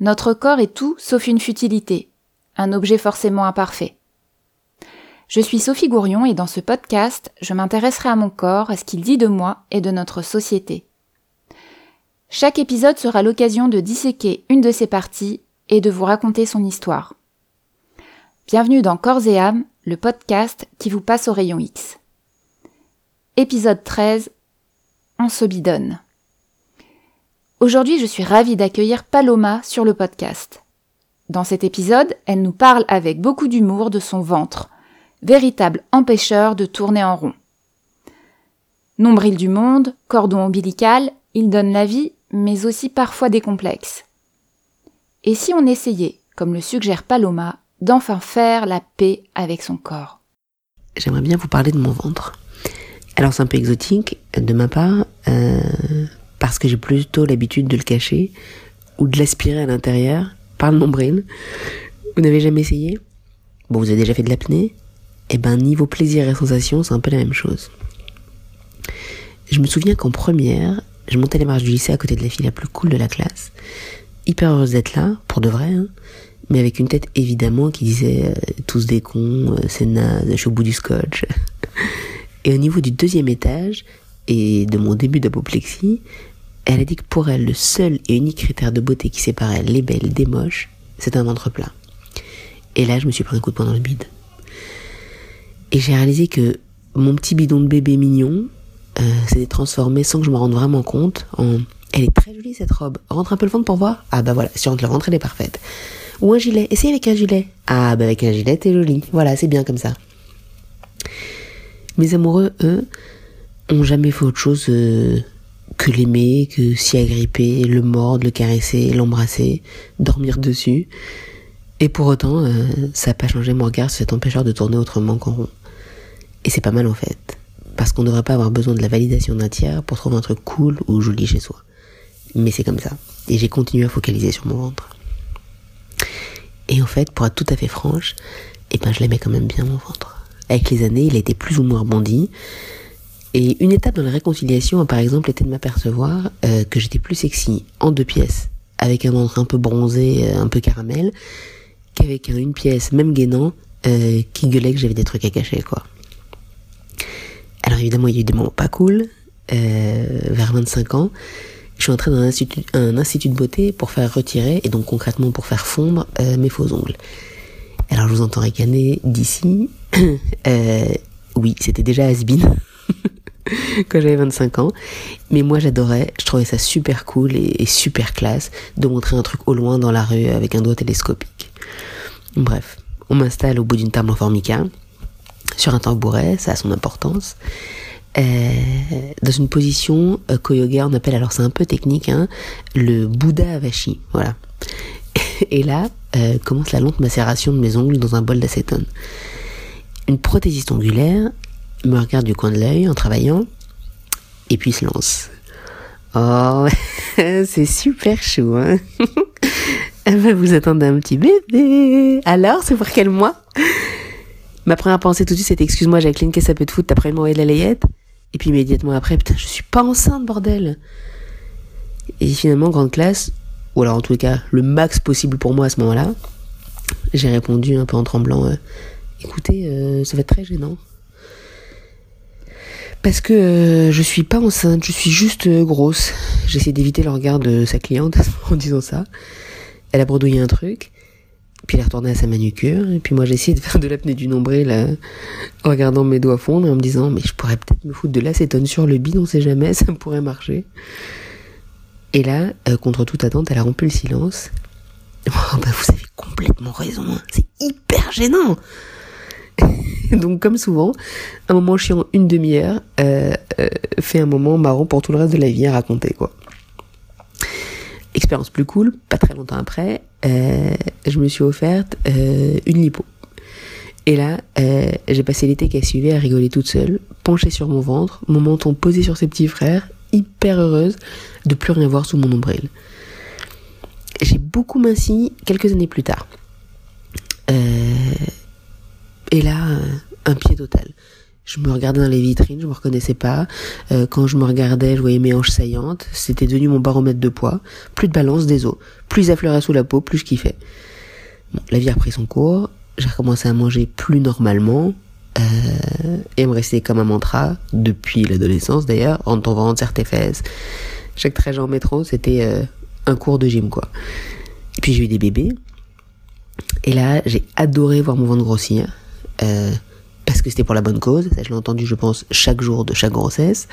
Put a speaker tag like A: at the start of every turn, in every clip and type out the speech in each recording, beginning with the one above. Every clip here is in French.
A: notre corps est tout sauf une futilité, un objet forcément imparfait. Je suis Sophie Gourion et dans ce podcast, je m'intéresserai à mon corps, à ce qu'il dit de moi et de notre société. Chaque épisode sera l'occasion de disséquer une de ses parties et de vous raconter son histoire. Bienvenue dans Corps et âme, le podcast qui vous passe au rayon X. Épisode 13 On se bidonne. Aujourd'hui, je suis ravie d'accueillir Paloma sur le podcast. Dans cet épisode, elle nous parle avec beaucoup d'humour de son ventre, véritable empêcheur de tourner en rond. Nombril du monde, cordon ombilical, il donne la vie, mais aussi parfois des complexes. Et si on essayait, comme le suggère Paloma, d'enfin faire la paix avec son corps?
B: J'aimerais bien vous parler de mon ventre. Alors c'est un peu exotique de ma part, euh, parce que j'ai plutôt l'habitude de le cacher ou de l'aspirer à l'intérieur par le nombril. Vous n'avez jamais essayé? Bon, vous avez déjà fait de l'apnée? Eh ben, niveau plaisir et sensation, c'est un peu la même chose. Je me souviens qu'en première, je montais les marches du lycée à côté de la fille la plus cool de la classe. Hyper heureuse d'être là, pour de vrai, hein, mais avec une tête évidemment qui disait euh, tous des cons, euh, c'est naze, je suis au bout du scotch. et au niveau du deuxième étage, et de mon début d'apoplexie, elle a dit que pour elle, le seul et unique critère de beauté qui séparait les belles des moches, c'est un ventre plat. Et là, je me suis pris un coup de poing dans le bide. Et j'ai réalisé que mon petit bidon de bébé mignon euh, s'est transformé sans que je me rende vraiment compte en elle est très jolie cette robe. Rentre un peu le ventre pour voir. Ah bah voilà, si on rentre le ventre, elle est parfaite. Ou un gilet. Essaye avec un gilet. Ah bah avec un gilet, t'es jolie. Voilà, c'est bien comme ça. Mes amoureux, eux, ont jamais fait autre chose euh, que l'aimer, que s'y agripper, le mordre, le caresser, l'embrasser, dormir dessus. Et pour autant, euh, ça n'a pas changé mon regard sur cet empêcheur de tourner autrement qu'en rond. Et c'est pas mal en fait, parce qu'on ne devrait pas avoir besoin de la validation d'un tiers pour trouver un truc cool ou joli chez soi. Mais c'est comme ça. Et j'ai continué à focaliser sur mon ventre. Et en fait, pour être tout à fait franche, eh ben je l'aimais quand même bien mon ventre. Avec les années, il a été plus ou moins rebondi. Et une étape dans la réconciliation par exemple été de m'apercevoir euh, que j'étais plus sexy en deux pièces, avec un ventre un peu bronzé, euh, un peu caramel, qu'avec une pièce, même gainant, euh, qui gueulait que j'avais des trucs à cacher, quoi. Alors évidemment, il y a eu des moments pas cool. vers 25 ans, je suis entrée dans un institut, de beauté pour faire retirer, et donc concrètement pour faire fondre mes faux ongles. Alors je vous entends ricaner d'ici. oui, c'était déjà Asbin. quand j'avais 25 ans. Mais moi j'adorais, je trouvais ça super cool et, super classe de montrer un truc au loin dans la rue avec un doigt télescopique. Bref, on m'installe au bout d'une table en formica, sur un tambouret, ça a son importance. Euh, dans une position euh, qu'au yoga on appelle, alors c'est un peu technique, hein, le Bouddha Avashi, voilà. Et là euh, commence la lente macération de mes ongles dans un bol d'acétone. Une prothésiste ongulaire me regarde du coin de l'œil en travaillant, et puis se lance. Oh, c'est super chou, hein Elle va vous attendre un petit bébé. Alors, c'est pour quel mois? Ma première pensée tout de suite, c'était excuse-moi Jacqueline, qu'est-ce que ça peut te foutre T'as de la layette? Et puis immédiatement après, putain, je suis pas enceinte, bordel Et finalement, grande classe, ou alors en tout cas, le max possible pour moi à ce moment-là, j'ai répondu un peu en tremblant, euh, écoutez, euh, ça va être très gênant. Parce que euh, je suis pas enceinte, je suis juste euh, grosse. J'essaie d'éviter le regard de sa cliente en disant ça. Elle a bredouillé un truc, puis elle est retournée à sa manucure, et puis moi j'ai de faire de l'apnée du nombril en regardant mes doigts fondre et en me disant mais je pourrais peut-être me foutre de l'acétone sur le bide, on sait jamais, ça pourrait marcher. Et là, euh, contre toute attente, elle a rompu le silence. Oh, vous avez complètement raison, hein. c'est hyper gênant. Donc comme souvent, un moment chiant une demi-heure euh, euh, fait un moment marrant pour tout le reste de la vie à raconter. Expérience plus cool, pas très longtemps après, euh, je me suis offerte une lipo. Et là, j'ai passé l'été qui a suivi à rigoler toute seule, penchée sur mon ventre, mon menton posé sur ses petits frères, hyper heureuse de plus rien voir sous mon nombril. J'ai beaucoup minci quelques années plus tard. Euh, et là, un pied total. Je me regardais dans les vitrines, je me reconnaissais pas. Euh, quand je me regardais, je voyais mes hanches saillantes. C'était devenu mon baromètre de poids. Plus de balance des os. Plus ça fleurait sous la peau, plus je kiffais. La vie a pris son cours. J'ai recommencé à manger plus normalement. Euh, et me restait comme un mantra, depuis l'adolescence d'ailleurs, en ventre, serre tes fesses. Chaque trajet en métro, c'était euh, un cours de gym quoi. Et puis j'ai eu des bébés. Et là, j'ai adoré voir mon ventre grossir. Euh, parce que c'était pour la bonne cause. Ça, je l'ai entendu, je pense, chaque jour de chaque grossesse.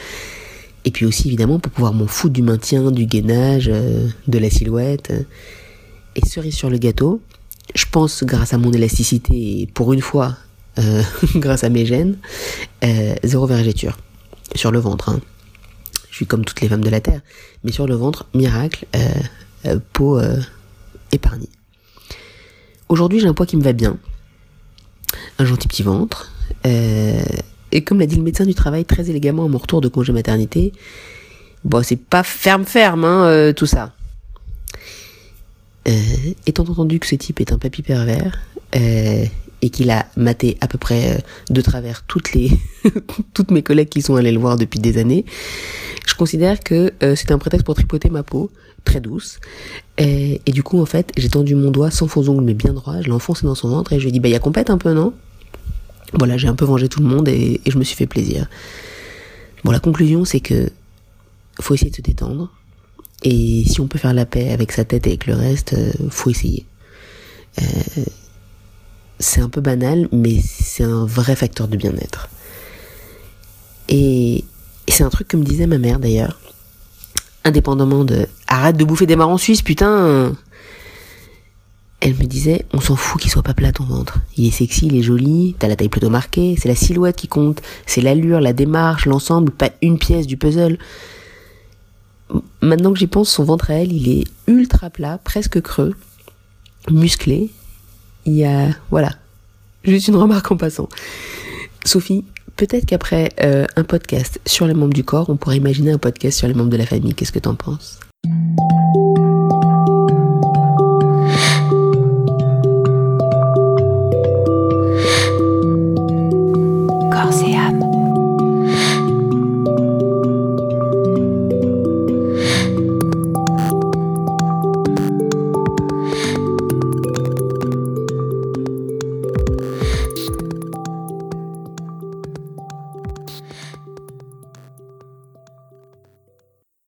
B: Et puis aussi, évidemment, pour pouvoir m'en foutre du maintien, du gainage, euh, de la silhouette. Et cerise sur le gâteau, je pense, grâce à mon élasticité, et pour une fois, euh, grâce à mes gènes, euh, zéro vergéture. Sur le ventre, hein. Je suis comme toutes les femmes de la Terre. Mais sur le ventre, miracle, euh, peau épargnée. Aujourd'hui, j'ai un poids qui me va bien. Un gentil petit ventre. et comme l'a dit le médecin du travail très élégamment à mon retour de congé maternité, bon, c'est pas ferme ferme, hein, tout ça. étant entendu que ce type est un papy pervers, et qu'il a maté à peu près euh, de travers toutes les toutes mes collègues qui sont allés le voir depuis des années, je considère que euh, c'est un prétexte pour tripoter ma peau, très douce. Et, du coup, en fait, j'ai tendu mon doigt sans faux ongles mais bien droit, je l'ai enfoncé dans son ventre et je lui ai dit, bah, y a compète un peu, non? Voilà, j'ai un peu vengé tout le monde et, je me suis fait plaisir. Bon, la conclusion, c'est que faut essayer de se détendre. Et si on peut faire la paix avec sa tête et avec le reste, euh, faut essayer. Euh, c'est un peu banal, mais c'est un vrai facteur de bien-être. Et, c'est un truc que me disait ma mère d'ailleurs. Indépendamment de arrête de bouffer des marrons suisses, putain. Elle me disait, on s'en fout qu'il soit pas plat ton ventre. Il est sexy, il est joli, t'as la taille plutôt marquée, c'est la silhouette qui compte, c'est l'allure, la démarche, l'ensemble, pas une pièce du puzzle. Maintenant que j'y pense, son ventre à elle, il est ultra plat, presque creux, musclé, il y a... Voilà. Juste une remarque en passant. Sophie, peut-être qu'après euh, un podcast sur les membres du corps, on pourrait imaginer un podcast sur les membres de la famille. Qu'est-ce que t'en penses?